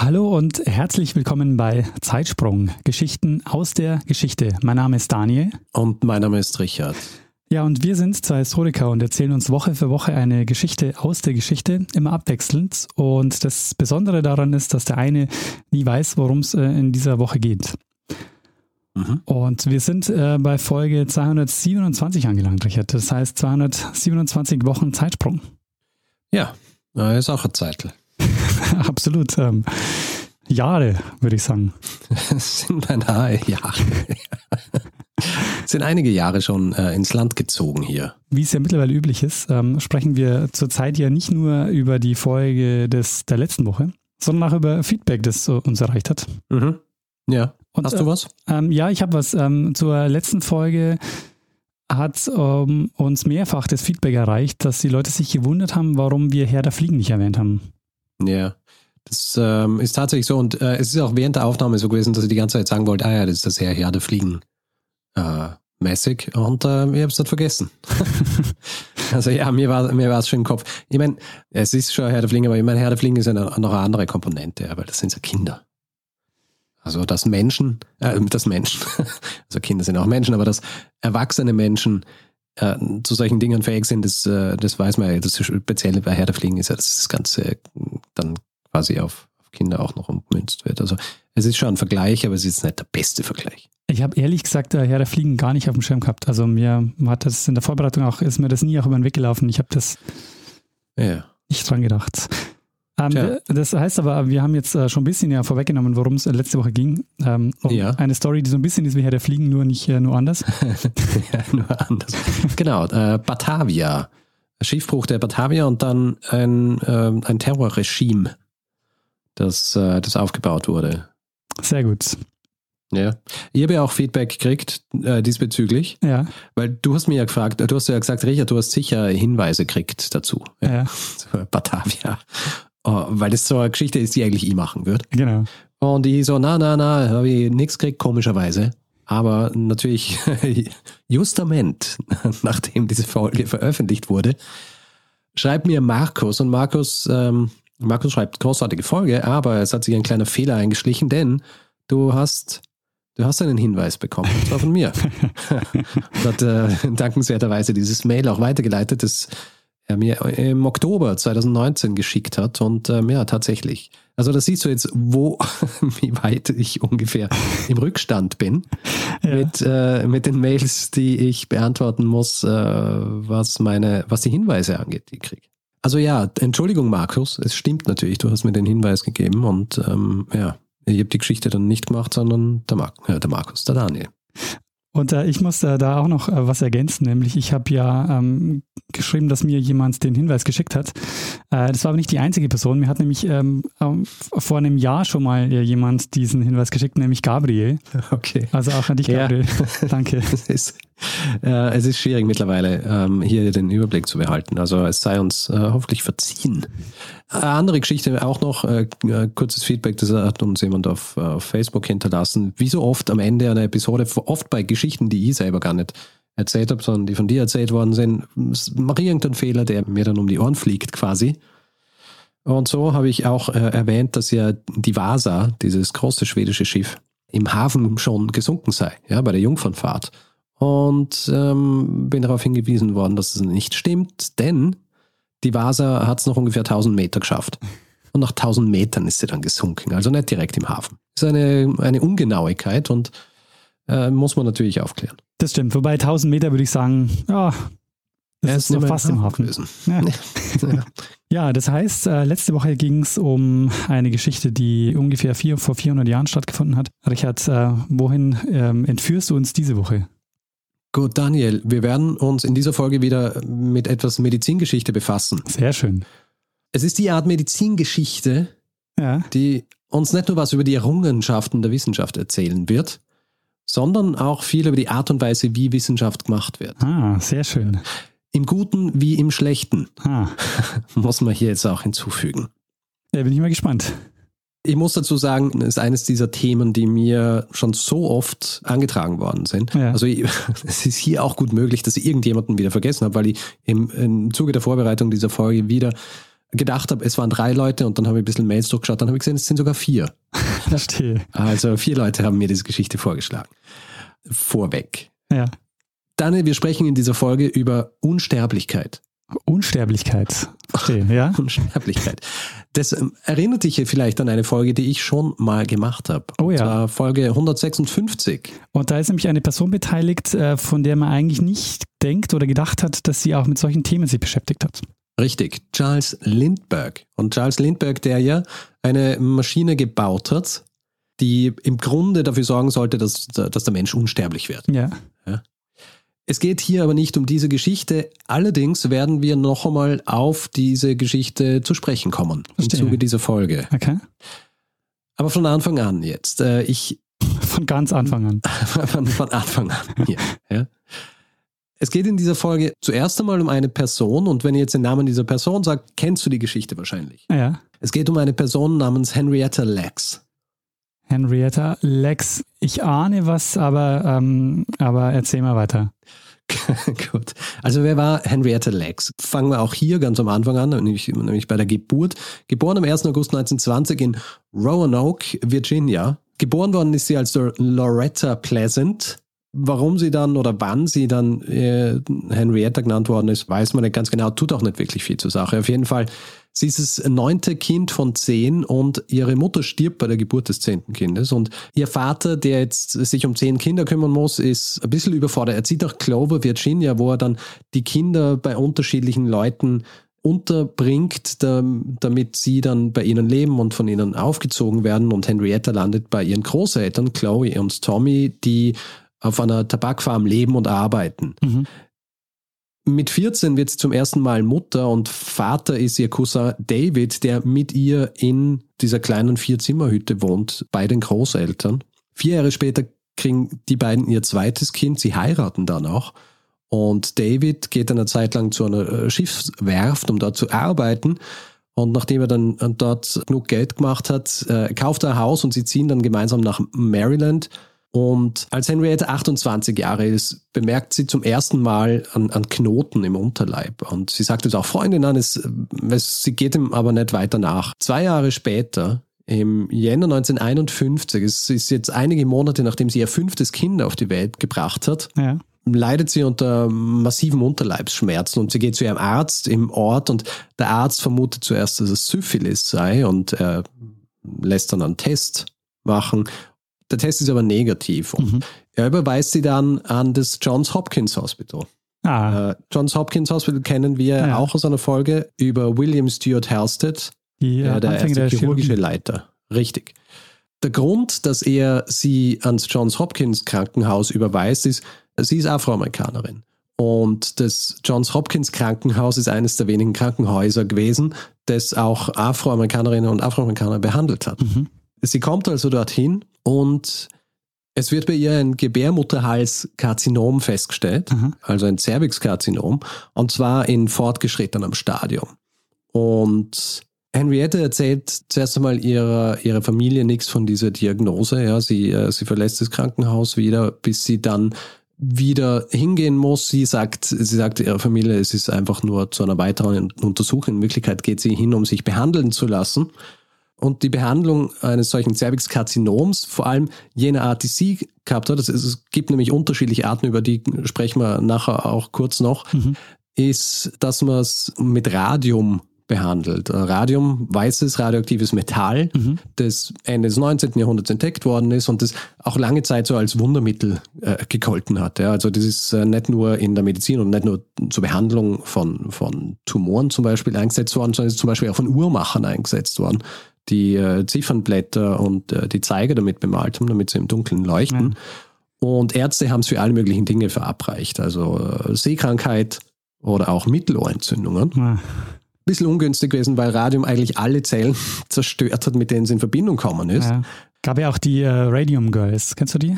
Hallo und herzlich willkommen bei Zeitsprung, Geschichten aus der Geschichte. Mein Name ist Daniel. Und mein Name ist Richard. Ja, und wir sind zwei Historiker und erzählen uns Woche für Woche eine Geschichte aus der Geschichte, immer abwechselnd. Und das Besondere daran ist, dass der eine nie weiß, worum es äh, in dieser Woche geht. Mhm. Und wir sind äh, bei Folge 227 angelangt, Richard. Das heißt 227 Wochen Zeitsprung. Ja, ist auch ein Zeitl. Absolut. Ähm, Jahre, würde ich sagen. Es sind beinahe Jahre. Sind einige Jahre schon äh, ins Land gezogen hier. Wie es ja mittlerweile üblich ist, ähm, sprechen wir zurzeit ja nicht nur über die Folge des, der letzten Woche, sondern auch über Feedback, das uns erreicht hat. Mhm. Ja. Und, Hast du äh, was? Ähm, ja, ich habe was. Ähm, zur letzten Folge hat ähm, uns mehrfach das Feedback erreicht, dass die Leute sich gewundert haben, warum wir Herr der Fliegen nicht erwähnt haben. Ja, das ähm, ist tatsächlich so. Und äh, es ist auch während der Aufnahme so gewesen, dass ich die ganze Zeit sagen wollte, ah ja, das ist das Herr, der Fliegen äh, mäßig. Und äh, ich habe es nicht vergessen. also ja, mir war mir war es schon im Kopf. Ich meine, es ist schon Herr der Fliegen, aber ich meine, Herr der Fliegen ist ja noch eine andere Komponente, weil das sind so Kinder. Also dass Menschen, äh, das Menschen, also Kinder sind auch Menschen, aber dass erwachsene Menschen äh, zu solchen Dingen fähig sind, das, äh, das weiß man ja. Das Spezielle bei Herr der Fliegen ist ja, dass das Ganze dann quasi auf, auf Kinder auch noch ummünzt wird. Also es ist schon ein Vergleich, aber es ist nicht der beste Vergleich. Ich habe ehrlich gesagt der Herr der Fliegen gar nicht auf dem Schirm gehabt. Also mir hat das in der Vorbereitung auch, ist mir das nie auch über den Weg gelaufen. Ich habe das ja. nicht dran gedacht. Ähm, das heißt aber, wir haben jetzt äh, schon ein bisschen ja vorweggenommen, worum es letzte Woche ging. Ähm, um ja. Eine Story, die so ein bisschen ist wie Herr der Fliegen, nur nicht äh, nur anders. ja, nur anders. genau, äh, Batavia. Schiffbruch der Batavia und dann ein, äh, ein Terrorregime, das, äh, das aufgebaut wurde. Sehr gut. Ja. Ich habe ja auch Feedback gekriegt äh, diesbezüglich. Ja. Weil du hast mir ja gefragt, du hast ja gesagt, Richard, du hast sicher Hinweise gekriegt dazu. Ja. ja. Batavia. Oh, weil das so eine Geschichte ist, die eigentlich ich machen würde. Genau. Und ich so, na, na, na, habe ich nichts gekriegt, komischerweise. Aber natürlich, justament, nachdem diese Folge veröffentlicht wurde, schreibt mir Markus und Markus, ähm, Markus schreibt großartige Folge, aber es hat sich ein kleiner Fehler eingeschlichen, denn du hast, du hast einen Hinweis bekommen, und zwar von mir. und hat äh, dankenswerterweise dieses Mail auch weitergeleitet, das er mir im Oktober 2019 geschickt hat. Und ähm, ja, tatsächlich. Also da siehst du jetzt, wo, wie weit ich ungefähr im Rückstand bin ja. mit, äh, mit den Mails, die ich beantworten muss, äh, was meine, was die Hinweise angeht, die ich kriege. Also ja, Entschuldigung, Markus, es stimmt natürlich, du hast mir den Hinweis gegeben und ähm, ja, ich habe die Geschichte dann nicht gemacht, sondern der, Mar äh, der Markus, der Daniel. Und äh, ich muss äh, da auch noch äh, was ergänzen, nämlich ich habe ja ähm, geschrieben, dass mir jemand den Hinweis geschickt hat. Äh, das war aber nicht die einzige Person. Mir hat nämlich ähm, vor einem Jahr schon mal äh, jemand diesen Hinweis geschickt, nämlich Gabriel. Okay. Also auch an dich, Gabriel. Ja. Danke. es, ist, äh, es ist schwierig mittlerweile, ähm, hier den Überblick zu behalten. Also es sei uns hoffentlich verziehen. Eine andere Geschichte auch noch, äh, äh, kurzes Feedback, das hat uns jemand auf, äh, auf Facebook hinterlassen. Wie so oft am Ende einer Episode, oft bei Geschichten, die ich selber gar nicht erzählt habe, sondern die von dir erzählt worden sind, mache irgendeinen Fehler, der mir dann um die Ohren fliegt quasi. Und so habe ich auch äh, erwähnt, dass ja die Vasa, dieses große schwedische Schiff, im Hafen schon gesunken sei, ja, bei der Jungfernfahrt. Und ähm, bin darauf hingewiesen worden, dass es nicht stimmt, denn die Vasa hat es noch ungefähr 1000 Meter geschafft. Und nach 1000 Metern ist sie dann gesunken, also nicht direkt im Hafen. Das ist eine, eine Ungenauigkeit und äh, muss man natürlich aufklären. Das stimmt. Wobei 1000 Meter würde ich sagen, ja, das ist, ist noch fast im Hafen. Ja. ja. das heißt, äh, letzte Woche ging es um eine Geschichte, die ungefähr vier, vor 400 Jahren stattgefunden hat. Richard, äh, wohin ähm, entführst du uns diese Woche? Gut, Daniel, wir werden uns in dieser Folge wieder mit etwas Medizingeschichte befassen. Sehr schön. Es ist die Art Medizingeschichte, ja. die uns nicht nur was über die Errungenschaften der Wissenschaft erzählen wird, sondern auch viel über die Art und Weise, wie Wissenschaft gemacht wird. Ah, sehr schön. Im Guten wie im Schlechten, Ah, muss man hier jetzt auch hinzufügen. da bin ich mal gespannt. Ich muss dazu sagen, es ist eines dieser Themen, die mir schon so oft angetragen worden sind. Ja. Also ich, es ist hier auch gut möglich, dass ich irgendjemanden wieder vergessen habe, weil ich im, im Zuge der Vorbereitung dieser Folge wieder gedacht habe, es waren drei Leute und dann habe ich ein bisschen Mails durchgeschaut, dann habe ich gesehen, es sind sogar vier. Verstehe. Also vier Leute haben mir diese Geschichte vorgeschlagen. Vorweg. Ja. Daniel, wir sprechen in dieser Folge über Unsterblichkeit. Unsterblichkeit. Verstehe, ja? Unsterblichkeit. Das ähm, erinnert dich vielleicht an eine Folge, die ich schon mal gemacht habe. Oh ja. Zwar Folge 156. Und da ist nämlich eine Person beteiligt, äh, von der man eigentlich nicht denkt oder gedacht hat, dass sie auch mit solchen Themen sich beschäftigt hat. Richtig, Charles Lindbergh. Und Charles Lindbergh, der ja eine Maschine gebaut hat, die im Grunde dafür sorgen sollte, dass, dass der Mensch unsterblich wird. Ja. Es geht hier aber nicht um diese Geschichte. Allerdings werden wir noch einmal auf diese Geschichte zu sprechen kommen Verstehe. im Zuge dieser Folge. Okay. Aber von Anfang an jetzt. Äh, Ich Von ganz Anfang an. von, von Anfang an hier. Ja. Es geht in dieser Folge zuerst einmal um eine Person und wenn ihr jetzt den Namen dieser Person sagt, kennst du die Geschichte wahrscheinlich. Ja. Es geht um eine Person namens Henrietta Lacks. Henrietta Lex. Ich ahne was, aber, ähm, aber erzähl mal weiter. Gut. Also wer war Henrietta Lacks? Fangen wir auch hier ganz am Anfang an, nämlich, nämlich bei der Geburt. Geboren am 1. August 1920 in Roanoke, Virginia. Geboren worden ist sie als Loretta Pleasant. Warum sie dann oder wann sie dann äh, Henrietta genannt worden ist, weiß man nicht ganz genau, tut auch nicht wirklich viel zur Sache. Auf jeden Fall, sie ist das neunte Kind von zehn und ihre Mutter stirbt bei der Geburt des zehnten Kindes. Und ihr Vater, der jetzt sich um zehn Kinder kümmern muss, ist ein bisschen überfordert. Er zieht nach Clover, Virginia, wo er dann die Kinder bei unterschiedlichen Leuten unterbringt, da- damit sie dann bei ihnen leben und von ihnen aufgezogen werden. Und Henrietta landet bei ihren Großeltern, Chloe und Tommy, die auf einer Tabakfarm leben und arbeiten. Mhm. Mit 14 wird sie zum ersten Mal Mutter und Vater ist ihr Cousin David, der mit ihr in dieser kleinen Vierzimmerhütte wohnt, bei den Großeltern. Vier Jahre später kriegen die beiden ihr zweites Kind, sie heiraten dann auch. Und David geht eine Zeit lang zu einer äh, Schiffswerft, um dort zu arbeiten. Und nachdem er dann äh, dort genug Geld gemacht hat, äh, kauft er ein Haus und sie ziehen dann gemeinsam nach Maryland. Und als Henrietta 28 Jahre ist, bemerkt sie zum ersten Mal an, an Knoten im Unterleib. Und sie sagt es auch Freundin an, es, es, sie geht ihm aber nicht weiter nach. Zwei Jahre später, im Jänner 1951, es ist jetzt einige Monate, nachdem sie ihr fünftes Kind auf die Welt gebracht hat, Ja. leidet sie unter massiven Unterleibsschmerzen und sie geht zu ihrem Arzt im Ort und der Arzt vermutet zuerst, dass es Syphilis sei und er lässt dann einen Test machen. Der Test ist aber negativ und Mhm. er überweist sie dann an das Johns Hopkins Hospital. Ah, Äh, Johns Hopkins Hospital kennen wir Ja. auch aus einer Folge über William Stewart Halstead, ja, äh, der Anfänge erste der chirurgische Chirurgie. Leiter. Richtig. Der Grund, dass er sie ans Johns Hopkins Krankenhaus überweist, ist, sie ist Afroamerikanerin. Und das Johns Hopkins Krankenhaus ist eines der wenigen Krankenhäuser gewesen, das auch Afroamerikanerinnen und Afroamerikaner behandelt hat. Mhm. Sie kommt also dorthin und es wird bei ihr ein Gebärmutterhalskarzinom festgestellt, Aha. also ein Cervixkarzinom, und zwar in fortgeschrittenem Stadium. Und Henriette erzählt zuerst einmal ihrer, ihrer Familie nichts von dieser Diagnose. Ja, sie, äh, sie verlässt das Krankenhaus wieder, bis sie dann wieder hingehen muss. Sie sagt, sie sagt ihrer Familie, es ist einfach nur zu einer weiteren Untersuchung. In Wirklichkeit geht sie hin, um sich behandeln zu lassen. Und die Behandlung eines solchen Cervixkarzinoms, vor allem jener Art, die sie gehabt hat, es gibt nämlich unterschiedliche Arten, über die sprechen wir nachher auch kurz noch, Mhm. ist, dass man es mit Radium behandelt. Radium, weißes radioaktives Metall, Mhm. das Ende des 19. Jahrhunderts entdeckt worden ist und das auch lange Zeit so als Wundermittel äh, gegolten hat. Ja. Also das ist äh, nicht nur in der Medizin und nicht nur zur Behandlung von, von Tumoren zum Beispiel eingesetzt worden, sondern ist zum Beispiel auch von Uhrmachern eingesetzt worden, die äh, Ziffernblätter und äh, die Zeiger damit bemalt haben, damit sie im Dunkeln leuchten. Und Ärzte haben es für alle möglichen Dinge verabreicht, also äh, Sehkrankheit oder auch Mittelohrentzündungen. Ah, bisschen ungünstig gewesen, weil Radium eigentlich alle Zellen zerstört hat, mit denen es in Verbindung gekommen ist. Ja. Gab ja auch die äh, Radium Girls. Kennst du die?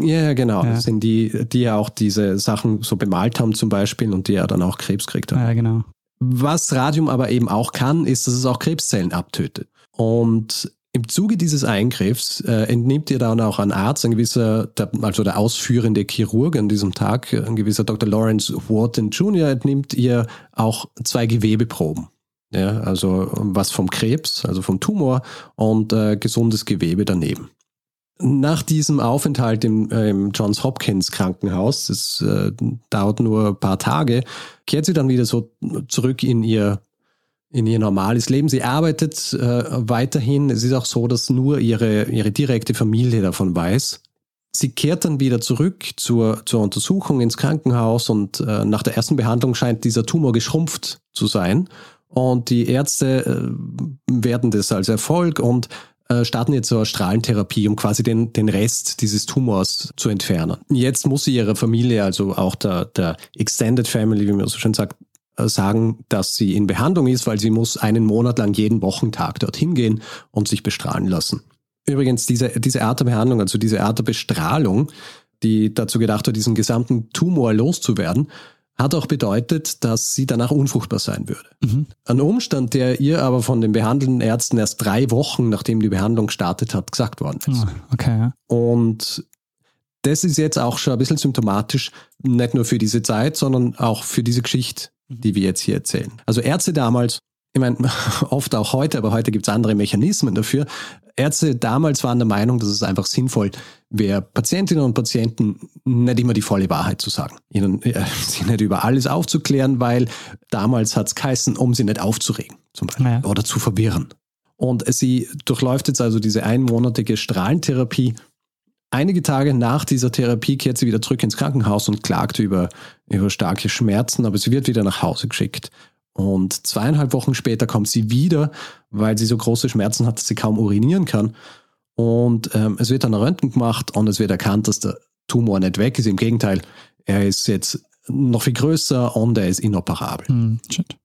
Ja, genau. Ja. Das sind die, die ja auch diese Sachen so bemalt haben zum Beispiel und die ja dann auch Krebs gekriegt haben. Ja, genau. Was Radium aber eben auch kann, ist, dass es auch Krebszellen abtötet. Und im Zuge dieses Eingriffs äh, entnimmt ihr dann auch ein Arzt, ein gewisser, der, also der ausführende Chirurg an diesem Tag, ein gewisser Dr. Lawrence Wharton Jr., entnimmt ihr auch zwei Gewebeproben. Ja, also was vom Krebs, also vom Tumor und äh, gesundes Gewebe daneben. Nach diesem Aufenthalt im, äh, im Johns Hopkins Krankenhaus, das äh, dauert nur ein paar Tage, kehrt sie dann wieder so zurück in ihr in ihr normales Leben. Sie arbeitet äh, weiterhin. Es ist auch so, dass nur ihre, ihre direkte Familie davon weiß. Sie kehrt dann wieder zurück zur, zur Untersuchung ins Krankenhaus und äh, nach der ersten Behandlung scheint dieser Tumor geschrumpft zu sein. Und die Ärzte äh, werden das als Erfolg und äh, starten jetzt so eine Strahlentherapie, um quasi den, den Rest dieses Tumors zu entfernen. Jetzt muss sie ihrer Familie, also auch der, der Extended Family, wie man so schön sagt, sagen, dass sie in Behandlung ist, weil sie muss einen Monat lang jeden Wochentag dorthin gehen und sich bestrahlen lassen. Übrigens, diese, diese Art der Behandlung, also diese Art der Bestrahlung, die dazu gedacht hat, diesen gesamten Tumor loszuwerden, hat auch bedeutet, dass sie danach unfruchtbar sein würde. Mhm. Ein Umstand, der ihr aber von den behandelnden Ärzten erst drei Wochen, nachdem die Behandlung gestartet hat, gesagt worden ist. Ah, okay, ja. Und das ist jetzt auch schon ein bisschen symptomatisch, nicht nur für diese Zeit, sondern auch für diese Geschichte, die wir jetzt hier erzählen. Also Ärzte damals, ich meine, oft auch heute, aber heute gibt es andere Mechanismen dafür. Ärzte damals waren der Meinung, dass es einfach sinnvoll wäre, Patientinnen und Patienten nicht immer die volle Wahrheit zu sagen. Ihnen äh, sie nicht über alles aufzuklären, weil damals hat es geheißen, um sie nicht aufzuregen, zum Beispiel, Ja. oder zu verwirren. Und sie durchläuft jetzt also diese einmonatige Strahlentherapie. Einige Tage nach dieser Therapie kehrt sie wieder zurück ins Krankenhaus und klagt über, über starke Schmerzen, aber sie wird wieder nach Hause geschickt. Und zweieinhalb Wochen später kommt sie wieder, weil sie so große Schmerzen hat, dass sie kaum urinieren kann. Und ähm, es wird dann ein Röntgen gemacht und es wird erkannt, dass der Tumor nicht weg ist. Im Gegenteil, er ist jetzt noch viel größer und er ist inoperabel. Hm, shit.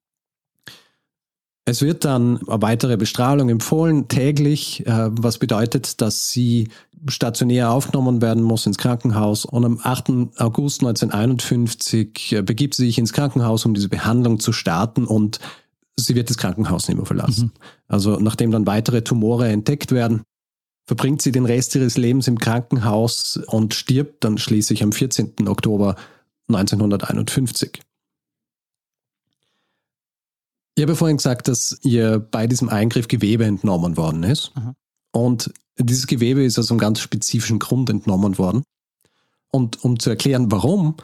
Es wird dann eine weitere Bestrahlung empfohlen, täglich, äh, was bedeutet, dass sie stationär aufgenommen werden muss ins Krankenhaus. Und am 8. August 1951 äh, begibt sie sich ins Krankenhaus, um diese Behandlung zu starten und sie wird das Krankenhaus nicht mehr verlassen. Also nachdem dann weitere Tumore entdeckt werden, verbringt sie den Rest ihres Lebens im Krankenhaus und stirbt dann schließlich am 14. Oktober 1951. Ich habe vorhin gesagt, dass ihr bei diesem Eingriff Gewebe entnommen worden ist. Aha. Und dieses Gewebe ist aus einem ganz spezifischen Grund entnommen worden. Und um zu erklären, warum,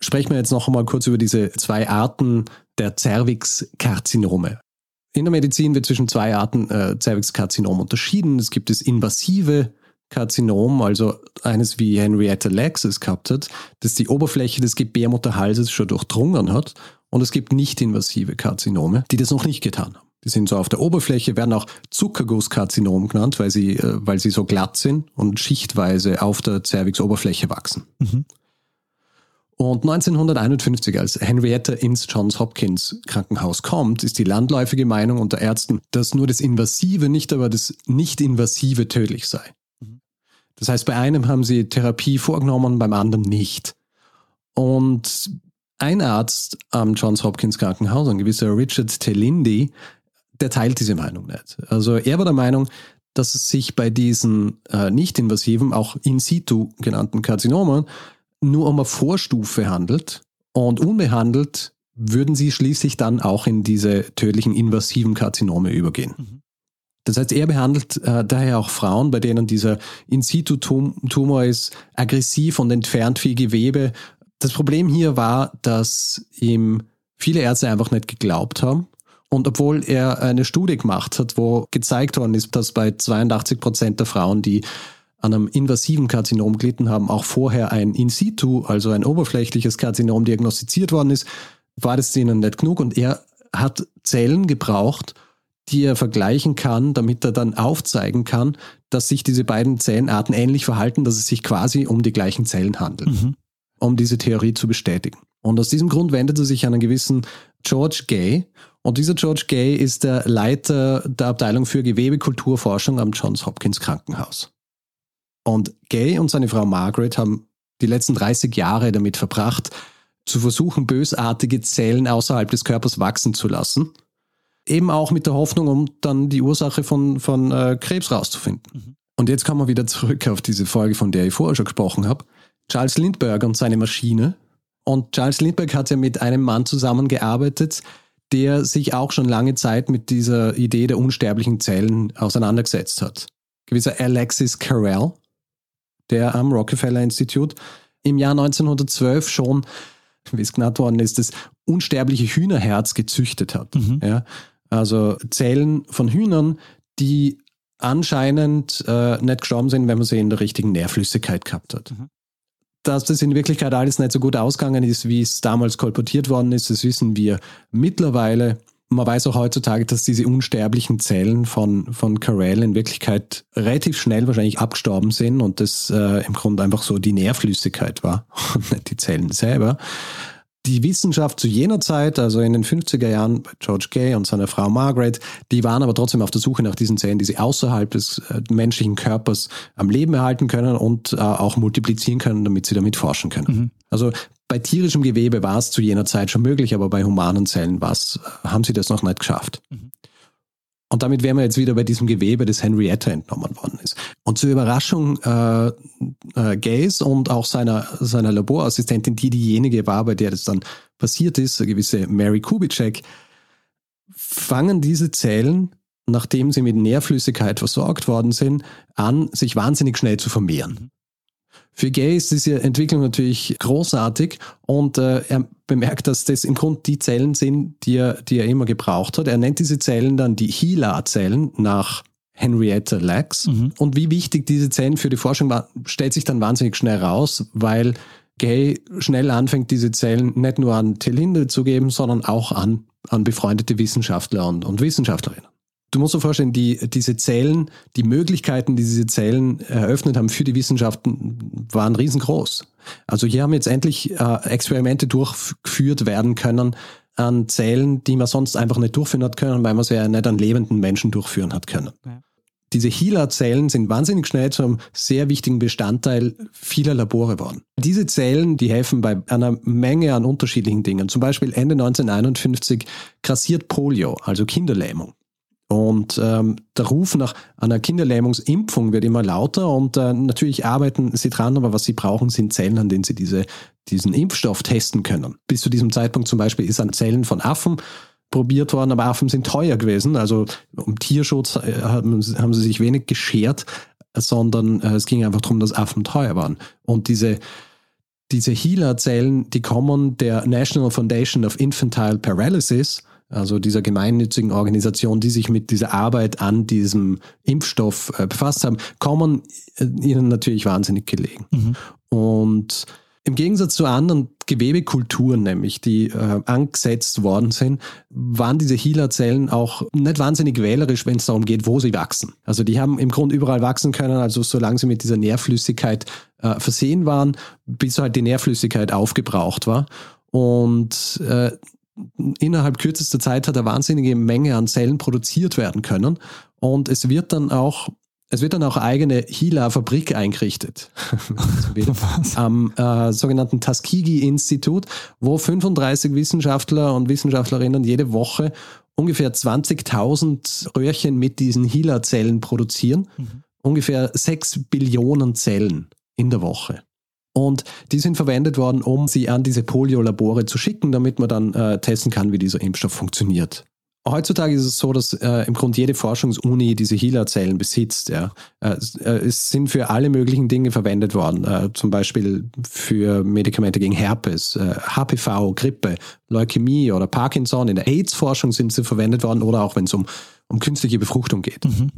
sprechen wir jetzt noch einmal kurz über diese zwei Arten der Cervixkarzinome. In der Medizin wird zwischen zwei Arten äh, Cervixkarzinom unterschieden. Es gibt das invasive Karzinom, also eines wie Henrietta Lacks es gehabt hat, das die Oberfläche des Gebärmutterhalses schon durchdrungen hat. Und es gibt nicht-invasive Karzinome, die das noch nicht getan haben. Die sind so auf der Oberfläche, werden auch Zuckergusskarzinom genannt, weil sie, äh, weil sie so glatt sind und schichtweise auf der Cervix-Oberfläche wachsen. Mhm. Und 1951, als Henrietta ins Johns Hopkins Krankenhaus kommt, ist die landläufige Meinung unter Ärzten, dass nur das Invasive, nicht aber das Nicht-Invasive tödlich sei. Das heißt, bei einem haben sie Therapie vorgenommen, beim anderen nicht. Und ein Arzt am Johns Hopkins Krankenhaus, ein gewisser Richard Telindi, der teilt diese Meinung nicht. Also er war der Meinung, dass es sich bei diesen äh, nicht-invasiven, auch in situ genannten Karzinomen, nur um eine Vorstufe handelt und unbehandelt würden sie schließlich dann auch in diese tödlichen invasiven Karzinome übergehen. Mhm. Das heißt, er behandelt äh, daher auch Frauen, bei denen dieser In-situ-Tumor ist, aggressiv und entfernt viel Gewebe. Das Problem hier war, dass ihm viele Ärzte einfach nicht geglaubt haben. Und obwohl er eine Studie gemacht hat, wo gezeigt worden ist, dass bei 82 Prozent der Frauen, die an einem invasiven Karzinom gelitten haben, auch vorher ein In-situ, also ein oberflächliches Karzinom diagnostiziert worden ist, war das ihnen nicht genug. Und er hat Zellen gebraucht, die er vergleichen kann, damit er dann aufzeigen kann, dass sich diese beiden Zellenarten ähnlich verhalten, dass es sich quasi um die gleichen Zellen handelt, Mhm. Um diese Theorie zu bestätigen. Und aus diesem Grund wendet er sich an einen gewissen George Gay Und dieser George Gay ist der Leiter der Abteilung für Gewebekulturforschung am Johns Hopkins Krankenhaus. Und Gay und seine Frau Margaret haben die letzten 30 Jahre damit verbracht, zu versuchen, bösartige Zellen außerhalb des Körpers wachsen zu lassen. Eben auch mit der Hoffnung, um dann die Ursache von, von äh, Krebs rauszufinden. Mhm. Und jetzt kommen wir wieder zurück auf diese Folge, von der ich vorher schon gesprochen habe. Charles Lindbergh und seine Maschine. Und Charles Lindbergh hat ja mit einem Mann zusammengearbeitet, der sich auch schon lange Zeit mit dieser Idee der unsterblichen Zellen auseinandergesetzt hat. Gewisser Alexis Carrel, der am Rockefeller Institute im Jahr 1912 schon, wie es genannt worden ist, das unsterbliche Hühnerherz gezüchtet hat. Mhm. Ja, also Zellen von Hühnern, die anscheinend äh, nicht gestorben sind, wenn man sie in der richtigen Nährflüssigkeit gehabt hat. Mhm. Dass das in Wirklichkeit alles nicht so gut ausgegangen ist, wie es damals kolportiert worden ist, das wissen wir mittlerweile man weiß auch heutzutage, dass diese unsterblichen Zellen von, von Carell in Wirklichkeit relativ schnell wahrscheinlich abgestorben sind und das äh, im Grunde einfach so die Nährflüssigkeit war und nicht die Zellen selber. Die Wissenschaft zu jener Zeit, also in den 50er Jahren bei George Gay und seiner Frau Margaret, die waren aber trotzdem auf der Suche nach diesen Zellen, die sie außerhalb des äh, menschlichen Körpers am Leben erhalten können und äh, auch multiplizieren können, damit sie damit forschen können. Mhm. Also bei tierischem Gewebe war es zu jener Zeit schon möglich, aber bei humanen Zellen war's, haben sie das noch nicht geschafft. Mhm. Und damit wären wir jetzt wieder bei diesem Gewebe, das Henrietta entnommen worden ist. Und zur Überraschung äh, äh, Gays und auch seiner, seiner Laborassistentin, die diejenige war, bei der das dann passiert ist, eine gewisse Mary Kubitschek, fangen diese Zellen, nachdem sie mit Nährflüssigkeit versorgt worden sind, an, sich wahnsinnig schnell zu vermehren. Für Gay ist diese Entwicklung natürlich großartig und äh, er bemerkt, dass das im Grunde die Zellen sind, die er, die er immer gebraucht hat. Er nennt diese Zellen dann die HeLa-Zellen nach Henrietta Lacks. Mhm. Und wie wichtig diese Zellen für die Forschung waren, stellt sich dann wahnsinnig schnell raus, weil Gay schnell anfängt, diese Zellen nicht nur an Telinde zu geben, sondern auch an, an befreundete Wissenschaftler und, und Wissenschaftlerinnen du musst dir vorstellen, die, diese Zellen, die Möglichkeiten, die diese Zellen eröffnet haben für die Wissenschaften, waren riesengroß. Also hier haben jetzt endlich äh, Experimente durchgeführt werden können an Zellen, die man sonst einfach nicht durchführen hat können, weil man sie ja nicht an lebenden Menschen durchführen hat können. Ja. Diese HeLa-Zellen sind wahnsinnig schnell zu einem sehr wichtigen Bestandteil vieler Labore geworden. Diese Zellen, die helfen bei einer Menge an unterschiedlichen Dingen. Zum Beispiel Ende 1951 grassiert Polio, also Kinderlähmung. Und ähm, der Ruf nach einer Kinderlähmungsimpfung wird immer lauter und äh, natürlich arbeiten sie dran, aber was sie brauchen, sind Zellen, an denen sie diese, diesen Impfstoff testen können. Bis zu diesem Zeitpunkt zum Beispiel ist an Zellen von Affen probiert worden, aber Affen sind teuer gewesen. Also um Tierschutz äh, haben, haben sie sich wenig geschert, sondern äh, es ging einfach darum, dass Affen teuer waren. Und diese diese HeLa-Zellen, die kommen der National Foundation of Infantile Paralysis, also dieser gemeinnützigen Organisation, die sich mit dieser Arbeit an diesem Impfstoff äh, befasst haben, kommen äh, ihnen natürlich wahnsinnig gelegen. Mhm. Und im Gegensatz zu anderen Gewebekulturen, nämlich die äh, angesetzt worden sind, waren diese HeLa-Zellen auch nicht wahnsinnig wählerisch, wenn es darum geht, wo sie wachsen. Also die haben im Grunde überall wachsen können, also solange sie mit dieser Nährflüssigkeit äh, versehen waren, bis halt die Nährflüssigkeit aufgebraucht war. Und äh, innerhalb kürzester Zeit hat eine wahnsinnige Menge an Zellen produziert werden können. Und es wird dann auch es wird dann auch eine eigene HeLa-Fabrik eingerichtet. am äh, sogenannten Tuskegee-Institut, wo 35 Wissenschaftler und Wissenschaftlerinnen jede Woche ungefähr 20.000 Röhrchen mit diesen HeLa-Zellen produzieren. Mhm. Ungefähr 6 Billionen Zellen in der Woche. Und die sind verwendet worden, um sie an diese Polio-Labore zu schicken, damit man dann äh, testen kann, wie dieser Impfstoff funktioniert. Heutzutage ist es so, dass äh, im Grunde jede Forschungsuni diese HeLa-Zellen besitzt. Ja. Äh, äh es sind für alle möglichen Dinge verwendet worden, äh, zum Beispiel für Medikamente gegen Herpes, HPV, äh, Grippe, Leukämie oder Parkinson. In der AIDS-Forschung sind sie verwendet worden oder auch wenn es um, um künstliche Befruchtung geht. Mhm.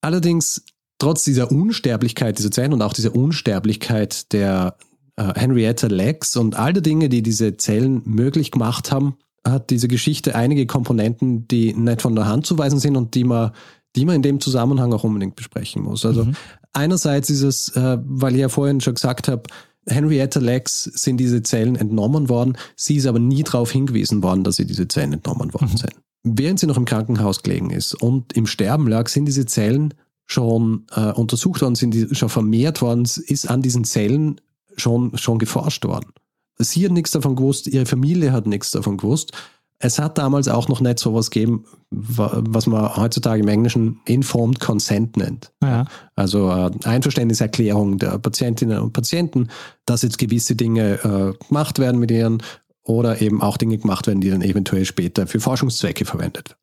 Allerdings trotz dieser Unsterblichkeit dieser Zellen und auch dieser Unsterblichkeit der äh, Henrietta Lacks und all der Dinge, die diese Zellen möglich gemacht haben, hat diese Geschichte einige Komponenten, die nicht von der Hand zu weisen sind und die man, die man in dem Zusammenhang auch unbedingt besprechen muss. Also mhm. einerseits ist es, äh, weil ich ja vorhin schon gesagt habe, Henrietta Lex sind diese Zellen entnommen worden. Sie ist aber nie darauf hingewiesen worden, dass sie diese Zellen entnommen worden mhm. sind. Während sie noch im Krankenhaus gelegen ist und im Sterben lag, sind diese Zellen schon äh, untersucht worden, sind die schon vermehrt worden, ist an diesen Zellen schon, schon geforscht worden. Sie hat nichts davon gewusst, ihre Familie hat nichts davon gewusst. Es hat damals auch noch nicht sowas gegeben, was man heutzutage im Englischen Informed Consent nennt. Ja. Also äh, Einverständniserklärung der Patientinnen und Patienten, dass jetzt gewisse Dinge äh, gemacht werden mit ihnen oder eben auch Dinge gemacht werden, die dann eventuell später für Forschungszwecke verwendet werden.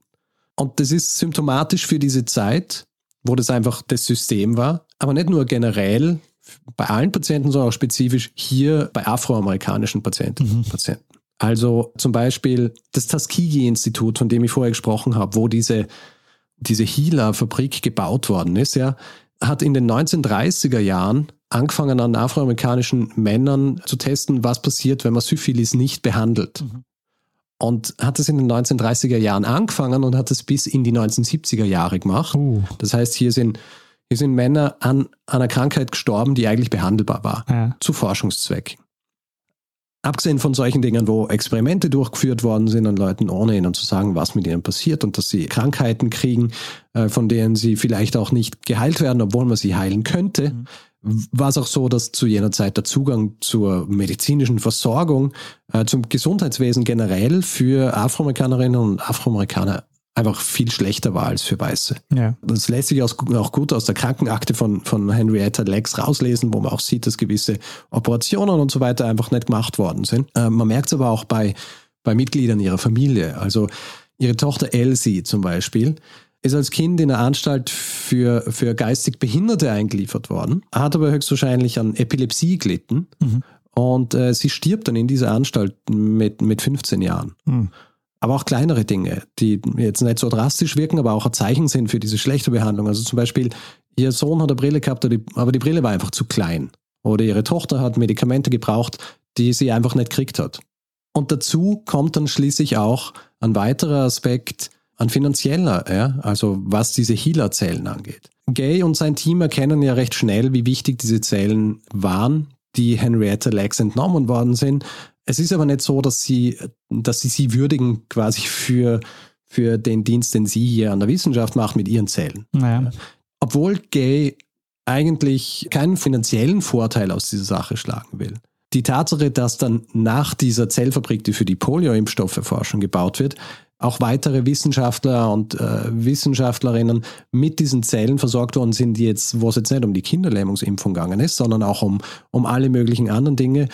Und das ist symptomatisch für diese Zeit, wo das einfach das System war, aber nicht nur generell bei allen Patienten, sondern auch spezifisch hier bei afroamerikanischen Patientinnen und mhm. Patienten. Also zum Beispiel das Tuskegee-Institut, von dem ich vorher gesprochen habe, wo diese, diese Healer-Fabrik gebaut worden ist, ja, hat in den 1930er Jahren angefangen an afroamerikanischen Männern zu testen, was passiert, wenn man Syphilis nicht behandelt. Mhm. Und hat es in den 1930er Jahren angefangen und hat es bis in die 1970er Jahre gemacht. Uh. Das heißt, hier sind, hier sind Männer an, an einer Krankheit gestorben, die eigentlich behandelbar war, ja. zu Forschungszwecken. Abgesehen von solchen Dingen, wo Experimente durchgeführt worden sind an Leuten, ohne ihnen zu sagen, was mit ihnen passiert und dass sie Krankheiten kriegen, äh, von denen sie vielleicht auch nicht geheilt werden, obwohl man sie heilen könnte, mhm. War es auch so, dass zu jener Zeit der Zugang zur medizinischen Versorgung, äh, zum Gesundheitswesen generell für Afroamerikanerinnen und Afroamerikaner einfach viel schlechter war als für Weiße. Ja. Das lässt sich auch gut aus der Krankenakte von, von Henrietta Lex rauslesen, wo man auch sieht, dass gewisse Operationen und so weiter einfach nicht gemacht worden sind. Äh, man merkt es aber auch bei, bei Mitgliedern ihrer Familie. Also ihre Tochter Elsie zum Beispiel ist als Kind in einer Anstalt für, für geistig Behinderte eingeliefert worden, hat aber höchstwahrscheinlich an Epilepsie gelitten mhm. und äh, sie stirbt dann in dieser Anstalt mit, mit 15 Jahren. Mhm aber auch kleinere Dinge, die jetzt nicht so drastisch wirken, aber auch ein Zeichen sind für diese schlechte Behandlung. Also zum Beispiel, ihr Sohn hat eine Brille gehabt, aber die Brille war einfach zu klein. Oder ihre Tochter hat Medikamente gebraucht, die sie einfach nicht gekriegt hat. Und dazu kommt dann schließlich auch ein weiterer Aspekt, ein finanzieller, ja, also was diese Healer-Zellen angeht. Gay und sein Team erkennen ja recht schnell, wie wichtig diese Zellen waren, die Henrietta Lacks entnommen worden sind, es ist aber nicht so, dass sie, dass sie sie würdigen quasi für, für den Dienst, den sie hier an der Wissenschaft macht mit ihren Zellen. Naja. Obwohl Gay eigentlich keinen finanziellen Vorteil aus dieser Sache schlagen will. Die Tatsache, dass dann nach dieser Zellfabrik, die für die Polio-Impfstoffeforschung gebaut wird, auch weitere Wissenschaftler und äh, Wissenschaftlerinnen mit diesen Zellen versorgt worden sind, die jetzt, wo es jetzt nicht um die Kinderlähmungsimpfung gegangen ist, sondern auch um, um alle möglichen anderen Dinge,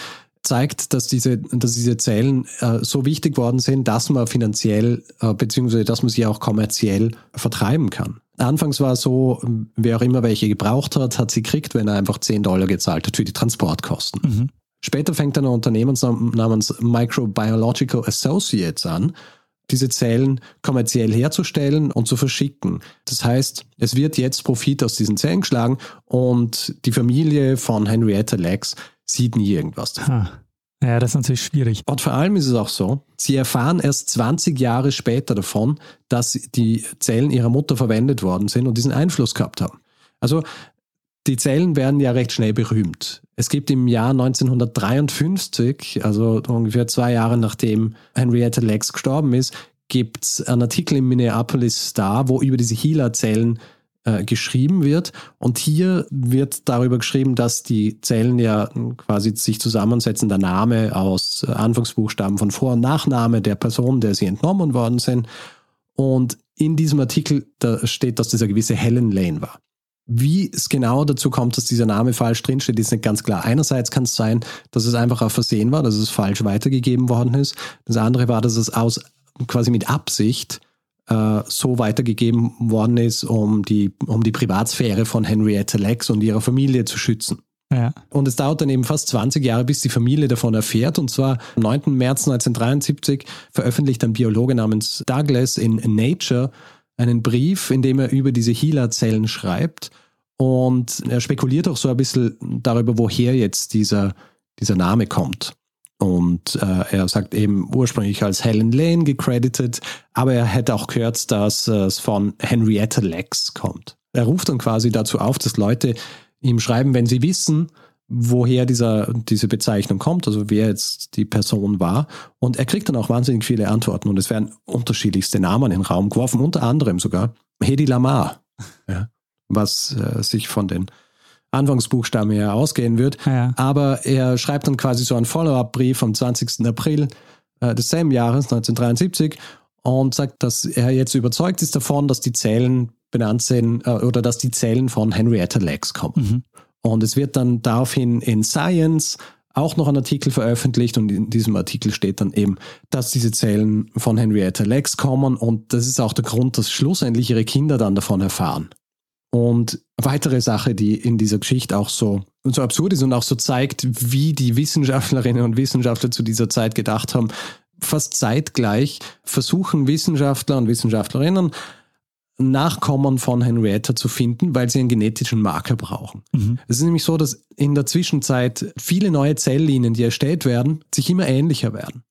zeigt, dass diese, dass diese Zellen äh, so wichtig worden sind, dass man finanziell äh, beziehungsweise dass man sie auch kommerziell vertreiben kann. Anfangs war es so, wer auch immer welche gebraucht hat, hat sie gekriegt, wenn er einfach 10 Dollar gezahlt hat für die Transportkosten. Mhm. Später fängt ein Unternehmen namens Microbiological Associates an, diese Zellen kommerziell herzustellen und zu verschicken. Das heißt, es wird jetzt Profit aus diesen Zellen geschlagen und die Familie von Henrietta Lex sieht nie irgendwas davon. Ja, das ist natürlich schwierig. Und vor allem ist es auch so, sie erfahren erst 20 Jahre später davon, dass die Zellen ihrer Mutter verwendet worden sind und diesen Einfluss gehabt haben. Also die Zellen werden ja recht schnell berühmt. Es gibt im Jahr 1953, also ungefähr zwei Jahre nachdem Henrietta Lex gestorben ist, gibt es einen Artikel im Minneapolis Star, wo über diese Healer-Zellen äh, geschrieben wird. Und hier wird darüber geschrieben, dass die Zellen ja quasi sich zusammensetzen, der Name aus Anfangsbuchstaben von Vor- und Nachname der Person, der sie entnommen worden sind. Und in diesem Artikel da steht, dass das eine gewisse Helen Lane war. Wie es genau dazu kommt, dass dieser Name falsch drinsteht, ist nicht ganz klar. Einerseits kann es sein, dass es einfach auf Versehen war, dass es falsch weitergegeben worden ist. Das andere war, dass es aus quasi mit Absicht äh, so weitergegeben worden ist, um die, um die Privatsphäre von Henrietta Lex und ihrer Familie zu schützen. Ja. Und es dauert dann eben fast 20 Jahre, bis die Familie davon erfährt. Und zwar am 9. März 1973 veröffentlicht ein Biologe namens Douglas in Nature einen Brief, in dem er über diese HeLa-Zellen schreibt. Und er spekuliert auch so ein bisschen darüber, woher jetzt dieser, dieser Name kommt. Und äh, er sagt eben ursprünglich als Helen Lane gecredited, aber er hätte auch gehört, dass es von Henrietta Lex kommt. Er ruft dann quasi dazu auf, dass Leute ihm schreiben, wenn sie wissen, woher dieser, diese Bezeichnung kommt, also wer jetzt die Person war. Und er kriegt dann auch wahnsinnig viele Antworten und es werden unterschiedlichste Namen in den Raum geworfen, unter anderem sogar Hedi Lamar, ja, was äh, sich von den Anfangsbuchstaben her ausgehen wird. Ja. Aber er schreibt dann quasi so einen Follow-up-Brief am 20. April äh, desselben Jahres, 1973, und sagt, dass er jetzt überzeugt ist davon, dass die Zellen benannt sind äh, oder dass die Zellen von Henrietta Lacks kommen. Mhm. Und es wird dann daraufhin in Science auch noch ein Artikel veröffentlicht und in diesem Artikel steht dann eben, dass diese Zellen von Henrietta Lacks kommen und das ist auch der Grund, dass schlussendlich ihre Kinder dann davon erfahren. Und weitere Sache, die in dieser Geschichte auch so, so absurd ist und auch so zeigt, wie die Wissenschaftlerinnen und Wissenschaftler zu dieser Zeit gedacht haben, fast zeitgleich versuchen Wissenschaftler und Wissenschaftlerinnen Nachkommen von Henrietta zu finden, weil sie einen genetischen Marker brauchen. Mhm. Es ist nämlich so, dass in der Zwischenzeit viele neue Zelllinien, die erstellt werden, sich immer ähnlicher werden.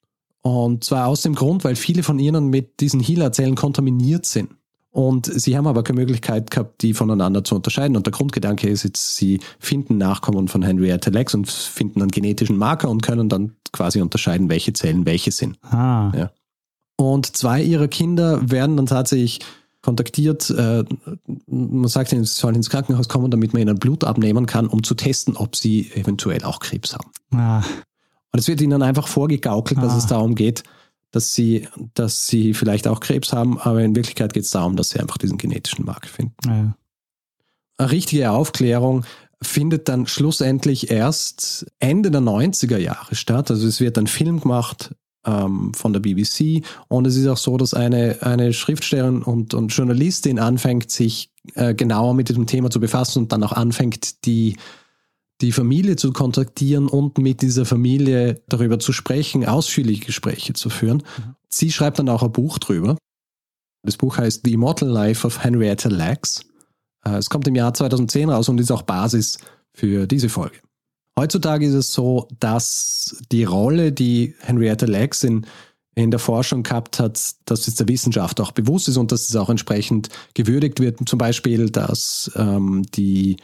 Und zwar aus dem Grund, weil viele von ihnen mit diesen HeLa-Zellen kontaminiert sind. Und sie haben aber keine Möglichkeit gehabt, die voneinander zu unterscheiden. Und der Grundgedanke ist jetzt, sie finden Nachkommen von Henrietta Lacks und finden einen genetischen Marker und können dann quasi unterscheiden, welche Zellen welche sind. Ah. Ja. Und zwei ihrer Kinder werden dann tatsächlich kontaktiert. Äh, man sagt ihnen, sie sollen ins Krankenhaus kommen, damit man ihnen Blut abnehmen kann, um zu testen, ob sie eventuell auch Krebs haben. Ah. Und es wird ihnen einfach vorgegaukelt, dass Ah. es darum geht, dass sie, dass sie vielleicht auch Krebs haben, aber in Wirklichkeit geht es darum, dass sie einfach diesen genetischen Marker finden. Ja. Eine richtige Aufklärung findet dann schlussendlich erst Ende der 90er Jahre statt. Also es wird ein Film gemacht ähm, von der BBC und es ist auch so, dass eine, eine Schriftstellerin und, und Journalistin anfängt, sich äh, genauer mit diesem Thema zu befassen und dann auch anfängt, die, die Familie zu kontaktieren und mit dieser Familie darüber zu sprechen, ausführliche Gespräche zu führen. Sie schreibt dann auch ein Buch drüber. Das Buch heißt The Immortal Life of Henrietta Lacks. Äh, Es kommt im Jahr 2010 raus und ist auch Basis für diese Folge. Heutzutage ist es so, dass die Rolle, die Henrietta Lacks in, in der Forschung gehabt hat, dass es der Wissenschaft auch bewusst ist und dass es auch entsprechend gewürdigt wird. Zum Beispiel, dass ähm, die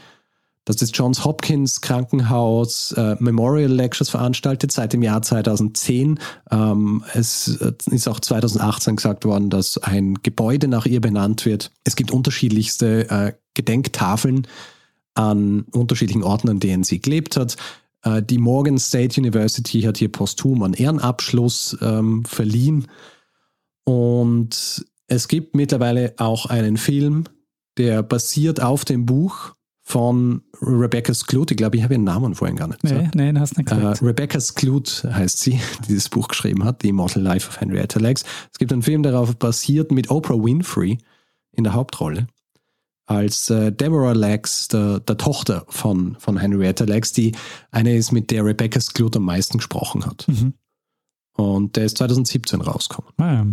dass das Johns Hopkins Krankenhaus äh, Memorial Lectures veranstaltet seit dem Jahr 2010. Ähm, es ist auch 2018 gesagt worden, dass ein Gebäude nach ihr benannt wird. Es gibt unterschiedlichste äh, Gedenktafeln an unterschiedlichen Orten, an denen sie gelebt hat. Äh, die Morgan State University hat hier posthum einen Ehrenabschluss ähm, verliehen. Und es gibt mittlerweile auch einen Film, der basiert auf dem Buch von Rebecca Skloot. Ich glaube, ich habe ihren Namen vorhin gar nicht gesagt. nee, hast nicht Äh, gesagt. Rebecca Skloot heißt sie, die dieses Buch geschrieben hat, The Immortal Life of Henrietta Lacks. Es gibt einen Film, der darauf basiert, mit Oprah Winfrey in der Hauptrolle. Als äh, Deborah Lacks, der, der Tochter von, von Henrietta Lacks, die eine ist, mit der Rebecca Skloot am meisten gesprochen hat. Mhm. Und der ist 2017 rausgekommen. Ah, ja.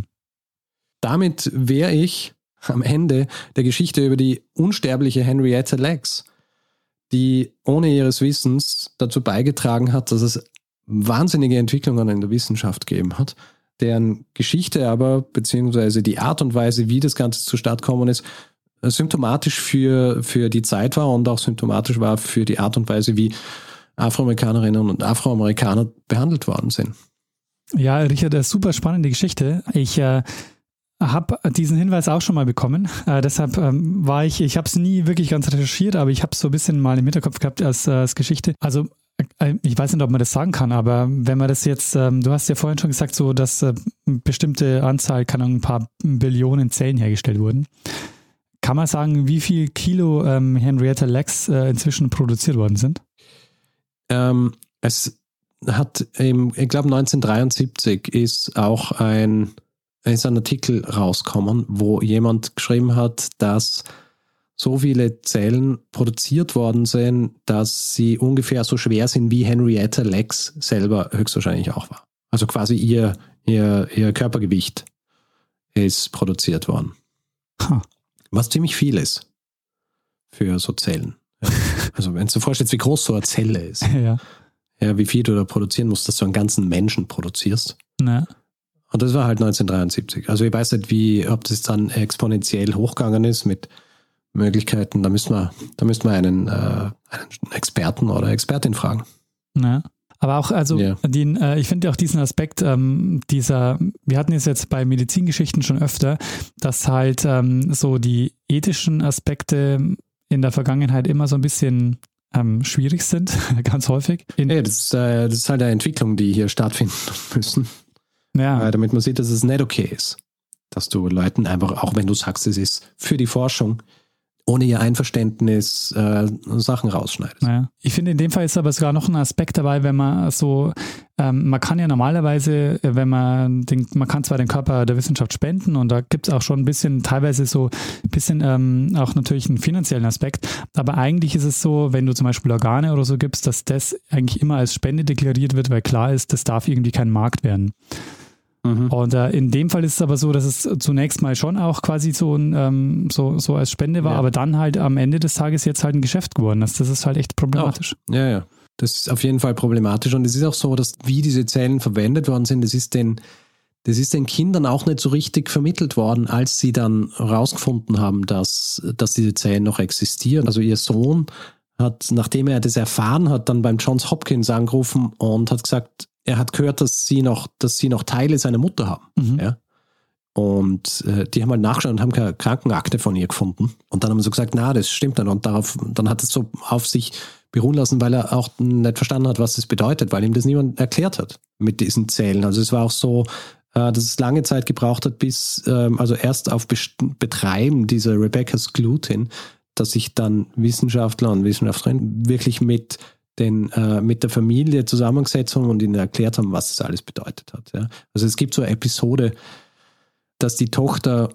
Damit wäre ich am Ende der Geschichte über die unsterbliche Henrietta Lacks, die ohne ihres Wissens dazu beigetragen hat, dass es wahnsinnige Entwicklungen in der Wissenschaft gegeben hat, deren Geschichte aber, beziehungsweise die Art und Weise, wie das Ganze zustande gekommen ist, symptomatisch für, für die Zeit war und auch symptomatisch war für die Art und Weise, wie Afroamerikanerinnen und Afroamerikaner behandelt worden sind. Ja, Richard, das ist super spannende Geschichte. Ich äh, habe diesen Hinweis auch schon mal bekommen. Äh, deshalb ähm, war ich, ich habe es nie wirklich ganz recherchiert, aber ich habe es so ein bisschen mal im Hinterkopf gehabt als, äh, als Geschichte. Also äh, ich weiß nicht, ob man das sagen kann, aber wenn man das jetzt, ähm, du hast ja vorhin schon gesagt, so dass äh, bestimmte Anzahl, kann ein paar Billionen Zellen hergestellt wurden. Kann man sagen, wie viel Kilo ähm, Henrietta Lacks äh, inzwischen produziert worden sind? Ähm, es hat, im, ich glaube 1973 ist auch ein, ist ein Artikel rausgekommen, wo jemand geschrieben hat, dass so viele Zellen produziert worden sind, dass sie ungefähr so schwer sind, wie Henrietta Lacks selber höchstwahrscheinlich auch war. Also quasi ihr, ihr, ihr Körpergewicht ist produziert worden. Ha. Was ziemlich viel ist für so Zellen. Also wenn du dir vorstellst, wie groß so eine Zelle ist, ja. ja, wie viel du da produzieren musst, dass du einen ganzen Menschen produzierst. Ne? Und das war halt 1973. Also ich weiß nicht, wie, ob das dann exponentiell hochgegangen ist mit, Möglichkeiten. Da müssen wir, da müssen wir einen, äh, einen Experten oder Expertin fragen. Ja. Aber auch, also, Ja. den, äh, ich finde auch diesen Aspekt, ähm, dieser, wir hatten es jetzt bei Medizingeschichten schon öfter, dass halt ähm, so die ethischen Aspekte in der Vergangenheit immer so ein bisschen ähm, schwierig sind, ganz häufig. In, Ja, das, ist, äh, das ist halt eine Entwicklung, die hier stattfinden müssen, ja, äh, damit man sieht, dass es nicht okay ist. Dass du Leuten einfach, auch wenn du sagst, es ist für die Forschung, ohne ihr Einverständnis äh, Sachen rausschneidest. Naja. Ich finde, in dem Fall ist aber sogar noch ein Aspekt dabei, wenn man so, ähm, man kann ja normalerweise, wenn man den, man kann zwar den Körper der Wissenschaft spenden und da gibt es auch schon ein bisschen, teilweise so ein bisschen ähm, auch natürlich einen finanziellen Aspekt, aber eigentlich ist es so, wenn du zum Beispiel Organe oder so gibst, dass das eigentlich immer als Spende deklariert wird, weil klar ist, das darf irgendwie kein Markt werden. Mhm. Und äh, in dem Fall ist es aber so, dass es zunächst mal schon auch quasi so, ein, ähm, so, so als Spende war, Ja. aber dann halt am Ende des Tages jetzt halt ein Geschäft geworden ist. Das ist halt echt problematisch. Ja, ja. Das ist auf jeden Fall problematisch. Und es ist auch so, dass wie diese Zellen verwendet worden sind, das ist den, das ist den Kindern auch nicht so richtig vermittelt worden, als sie dann herausgefunden haben, dass, dass diese Zellen noch existieren. Also ihr Sohn hat, nachdem er das erfahren hat, dann beim Johns Hopkins angerufen und hat gesagt, er hat gehört, dass sie noch, dass sie noch Teile seiner Mutter haben. Mhm. Ja. Und äh, die haben halt nachgeschaut und haben keine Krankenakte von ihr gefunden. Und dann haben sie so gesagt, na, das stimmt nicht. Und darauf, dann hat es so auf sich beruhen lassen, weil er auch nicht verstanden hat, was das bedeutet, weil ihm das niemand erklärt hat mit diesen Zählen. Also es war auch so, äh, dass es lange Zeit gebraucht hat, bis, ähm, also erst auf Best Betreiben dieser Rebecca's Gluten, dass sich dann Wissenschaftler und Wissenschaftlerinnen wirklich mit den, äh, mit der Familie zusammengesetzt haben und ihnen erklärt haben, was das alles bedeutet hat. Ja. Also es gibt so eine Episode, dass die Tochter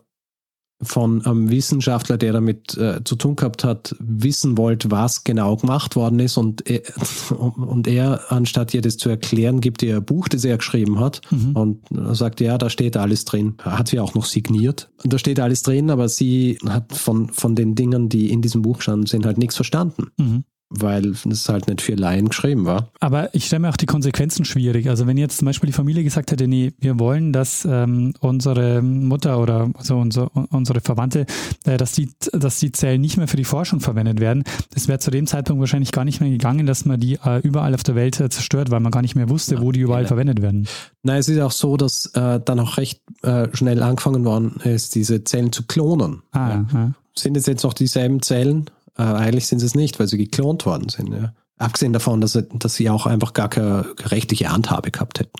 von einem Wissenschaftler, der damit äh, zu tun gehabt hat, wissen wollte, was genau gemacht worden ist und er, und er, anstatt ihr das zu erklären, gibt ihr ein Buch, das er geschrieben hat Mhm. und sagt, ja, da steht alles drin. Hat sie auch noch signiert. Da steht alles drin, aber sie hat von, von den Dingen, die in diesem Buch standen, sind halt nichts verstanden, Mhm. Weil es halt nicht für Laien geschrieben war. Aber ich stelle mir auch die Konsequenzen schwierig. Also wenn jetzt zum Beispiel die Familie gesagt hätte, nee, wir wollen, dass ähm, unsere Mutter oder also unser, unsere Verwandte, äh, dass, die, dass die Zellen nicht mehr für die Forschung verwendet werden, das wäre zu dem Zeitpunkt wahrscheinlich gar nicht mehr gegangen, dass man die äh, überall auf der Welt äh, zerstört, weil man gar nicht mehr wusste, wo die überall genau. verwendet werden. Na, es ist auch so, dass äh, dann auch recht äh, schnell angefangen worden ist, diese Zellen zu klonen. Ah, Ja. ja. Sind es jetzt noch dieselben Zellen? Äh, eigentlich sind es nicht, weil sie geklont worden sind. Ja. Abgesehen davon, dass sie, dass sie auch einfach gar keine rechtliche Handhabe gehabt hätten.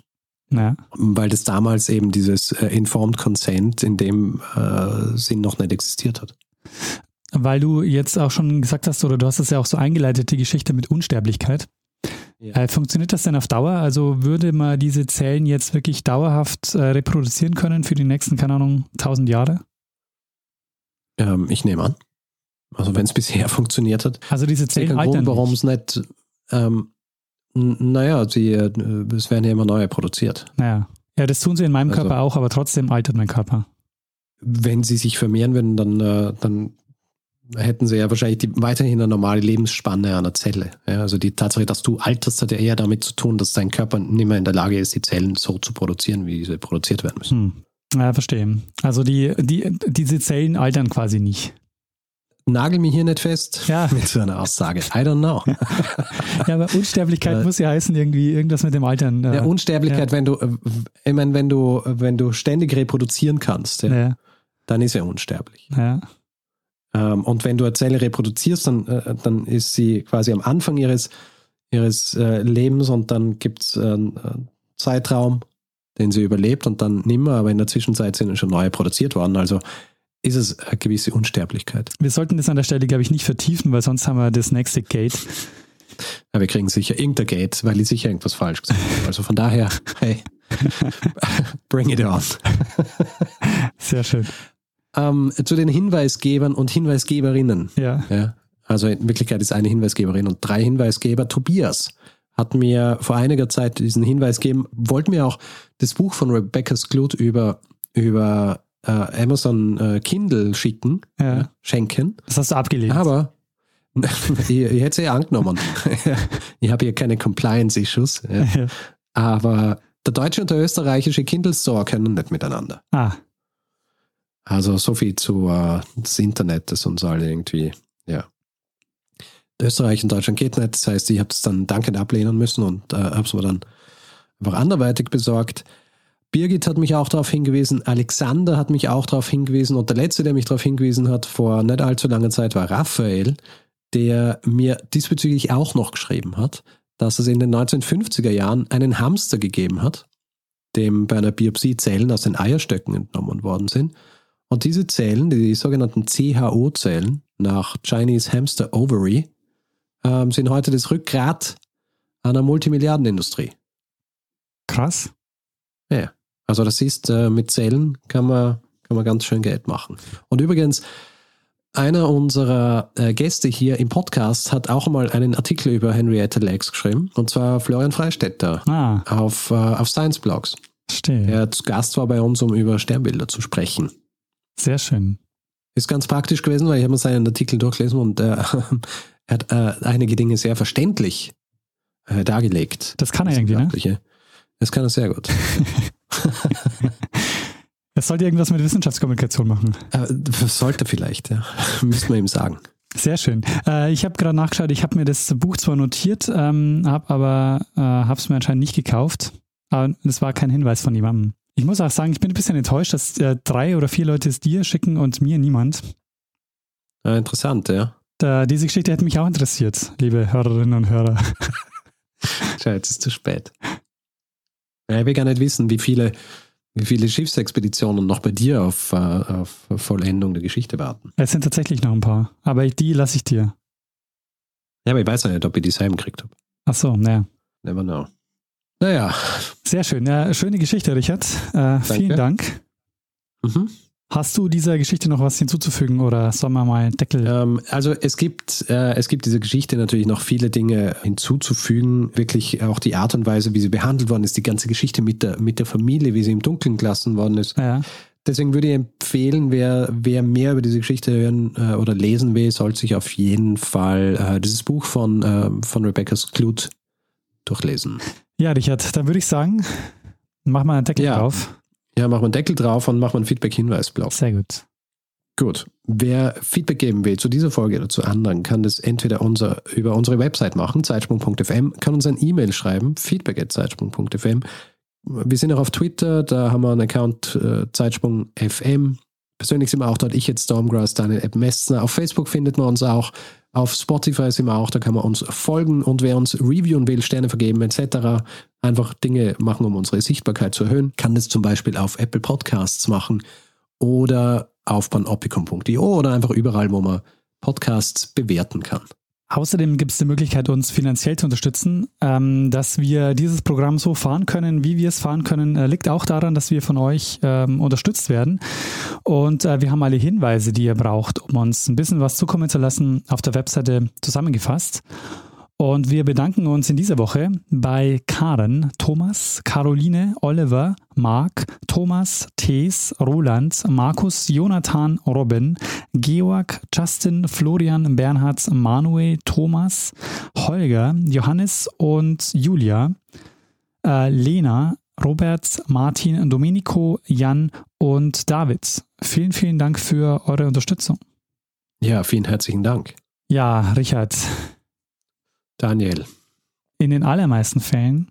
ja. Weil das damals eben dieses äh, Informed Consent in dem äh, Sinn noch nicht existiert hat. Weil du jetzt auch schon gesagt hast, oder du hast es ja auch so eingeleitet, die Geschichte mit Unsterblichkeit. Ja. Äh, funktioniert das denn auf Dauer? Also würde man diese Zellen jetzt wirklich dauerhaft äh, reproduzieren können für die nächsten, keine Ahnung, 1000 Jahre? Ähm, ich nehme an. Also wenn es bisher funktioniert hat. Also diese Zellen altern warum nicht. es nicht. Ähm, naja, sie, äh, es werden ja immer neue produziert. Naja. Ja, das tun sie in meinem Also- Körper auch, aber trotzdem altert mein Körper. Wenn sie sich vermehren würden, dann, äh, dann hätten sie ja wahrscheinlich die, weiterhin eine normale Lebensspanne einer Zelle. Ja, also die Tatsache, dass du alterst, hat ja eher damit zu tun, dass dein Körper nicht mehr in der Lage ist, die Zellen so zu produzieren, wie sie produziert werden müssen. Hm. Ja, verstehe. Also die, die, diese Zellen altern quasi nicht. Nagel mich hier nicht fest Ja. mit so einer Aussage. I don't know. Ja, aber Unsterblichkeit Ja. muss ja heißen, irgendwie irgendwas mit dem Altern. äh, Ja, Unsterblichkeit, wenn du, äh, ich meine, wenn du, wenn du ständig reproduzieren kannst, ja, ja, dann ist er unsterblich. ja. Ähm, und wenn du eine Zelle reproduzierst, dann, äh, dann ist sie quasi am Anfang ihres, ihres äh, Lebens und dann gibt es einen äh, Zeitraum, den sie überlebt und dann nimmer, aber in der Zwischenzeit sind schon neue produziert worden. Also ist es eine gewisse Unsterblichkeit. Wir sollten das an der Stelle, glaube ich, nicht vertiefen, weil sonst haben wir das nächste Gate. Aber wir kriegen sicher irgendein Gate, weil ich sicher irgendwas falsch gesagt habe. Also von daher, hey, bring it on. Sehr schön. Ähm, zu den Hinweisgebern und Hinweisgeberinnen. Ja. Ja, also in Wirklichkeit ist eine Hinweisgeberin und drei Hinweisgeber. Tobias hat mir vor einiger Zeit diesen Hinweis gegeben, wollte mir auch das Buch von Rebecca Skloot über, über äh, Amazon äh, Kindle schicken, Ja. schenken. Das hast du abgelehnt. Aber ich, ich hätte sie ja angenommen. ich habe hier keine Compliance-Issues. Ja. Ja. Aber der deutsche und der österreichische Kindle Store können nicht miteinander. Ah, Also so viel zu äh, das Internet, das uns alle irgendwie, ja. Österreich und Deutschland geht nicht. Das heißt, ich habe es dann dankend ablehnen müssen und äh, habe es mir dann einfach anderweitig besorgt. Birgit hat mich auch darauf hingewiesen, Alexander hat mich auch darauf hingewiesen und der letzte, der mich darauf hingewiesen hat vor nicht allzu langer Zeit, war Raphael, der mir diesbezüglich auch noch geschrieben hat, dass es in den 1950er Jahren einen Hamster gegeben hat, dem bei einer Biopsie Zellen aus den Eierstöcken entnommen worden sind. Und diese Zellen, die sogenannten CHO-Zellen nach Chinese Hamster Ovary, ähm, sind heute das Rückgrat einer Multimilliardenindustrie. Krass. Ja, also das ist, äh, mit Zellen kann man, kann man ganz schön Geld machen. Und übrigens, einer unserer äh, Gäste hier im Podcast hat auch mal einen Artikel über Henrietta Lacks geschrieben, und zwar Florian Freistetter Ah, auf, äh, auf Science Blogs. verstehe. Er zu Gast war bei uns, um über Sternbilder zu sprechen. Sehr schön. Ist ganz praktisch gewesen, weil ich habe mir seinen Artikel durchgelesen und äh, er hat äh, einige Dinge sehr verständlich äh, dargelegt. Das kann er irgendwie, ne? Das kann er sehr gut. Es sollte irgendwas mit Wissenschaftskommunikation machen. Äh, das sollte vielleicht, ja. Müsste man ihm sagen. Sehr schön. Äh, ich habe gerade nachgeschaut, ich habe mir das Buch zwar notiert, ähm, habe aber äh, habe es mir anscheinend nicht gekauft. Aber es war kein Hinweis von jemandem. Ich muss auch sagen, ich bin ein bisschen enttäuscht, dass äh, drei oder vier Leute es dir schicken und mir niemand. Interessant, ja. Da, diese Geschichte hätte mich auch interessiert, liebe Hörerinnen und Hörer. Tja, jetzt ist zu spät. Ja, ich will gar nicht wissen, wie viele, wie viele Schiffsexpeditionen noch bei dir auf, äh, auf Vollendung der Geschichte warten. Es sind tatsächlich noch ein paar, aber die lasse ich dir. Ja, aber ich weiß ja nicht, ob ich die heimgekriegt habe. Ach so, naja. Never know. Naja. Sehr schön. Ja, schöne Geschichte, Richard. Äh, vielen Dank. Mhm. Hast du dieser Geschichte noch was hinzuzufügen oder sollen wir mal Deckel? Ähm, also es gibt, äh, es gibt dieser Geschichte natürlich noch viele Dinge hinzuzufügen. Wirklich auch die Art und Weise, wie sie behandelt worden ist, die ganze Geschichte mit der, mit der Familie, wie sie im Dunkeln gelassen worden ist. Ja. Deswegen würde ich empfehlen, wer, wer mehr über diese Geschichte hören äh, oder lesen will, sollte sich auf jeden Fall äh, dieses Buch von, äh, von Rebecca Sklut durchlesen. Ja, Richard, dann würde ich sagen, mach mal einen Deckel Ja. drauf. Ja, mach mal einen Deckel drauf und mach mal einen Feedback-Hinweisblock. Sehr gut. Gut. Wer Feedback geben will zu dieser Folge oder zu anderen, kann das entweder unser, über unsere Website machen, zeitsprung.fm, kann uns ein E-Mail schreiben, feedback.zeitsprung.fm. Wir sind auch auf Twitter, da haben wir einen Account äh, Zeitsprung.fm. Persönlich sind wir auch dort, ich jetzt Stormgrass, Daniel App Messner. Auf Facebook findet man uns auch. Auf Spotify sind wir auch, da kann man uns folgen und wer uns reviewen will, Sterne vergeben etc., einfach Dinge machen, um unsere Sichtbarkeit zu erhöhen, kann das zum Beispiel auf Apple Podcasts machen oder auf panopticon.io oder einfach überall, wo man Podcasts bewerten kann. Außerdem gibt es die Möglichkeit, uns finanziell zu unterstützen. Ähm, dass wir dieses Programm so fahren können, wie wir es fahren können, äh, liegt auch daran, dass wir von euch ähm, unterstützt werden. Und äh, wir haben alle Hinweise, die ihr braucht, um uns ein bisschen was zukommen zu lassen, auf der Webseite zusammengefasst. Und wir bedanken uns in dieser Woche bei Karen, Thomas, Caroline, Oliver, Marc, Thomas, Thees, Roland, Markus, Jonathan, Robin, Georg, Justin, Florian, Bernhard, Manuel, Thomas, Holger, Johannes und Julia, äh, Lena, Robert, Martin, Domenico, Jan und David. Vielen, vielen Dank für eure Unterstützung. Ja, vielen herzlichen Dank. Ja, Richard, Daniel. in den allermeisten Fällen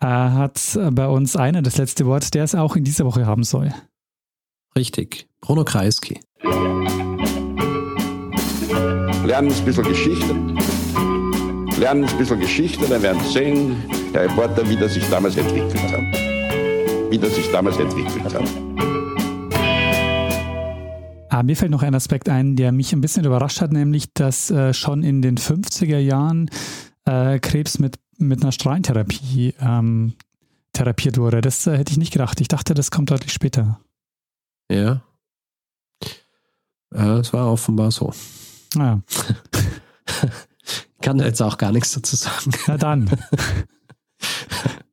äh, hat bei uns einer das letzte Wort, der es auch in dieser Woche haben soll. Richtig. Bruno Kreisky. Lernen ein bisschen Geschichte. Lernen ein bisschen Geschichte, dann werden Sie sehen, der Reporter, wie das sich damals entwickelt hat. Wie das sich damals entwickelt hat. Ah, mir fällt noch ein Aspekt ein, der mich ein bisschen überrascht hat, nämlich, dass äh, schon in den 50er Jahren äh, Krebs mit, mit einer Strahlentherapie ähm, therapiert wurde. Das äh, hätte ich nicht gedacht. Ich dachte, das kommt deutlich später. Ja. Es war offenbar so. Naja, Kann da jetzt auch gar nichts dazu sagen. na dann.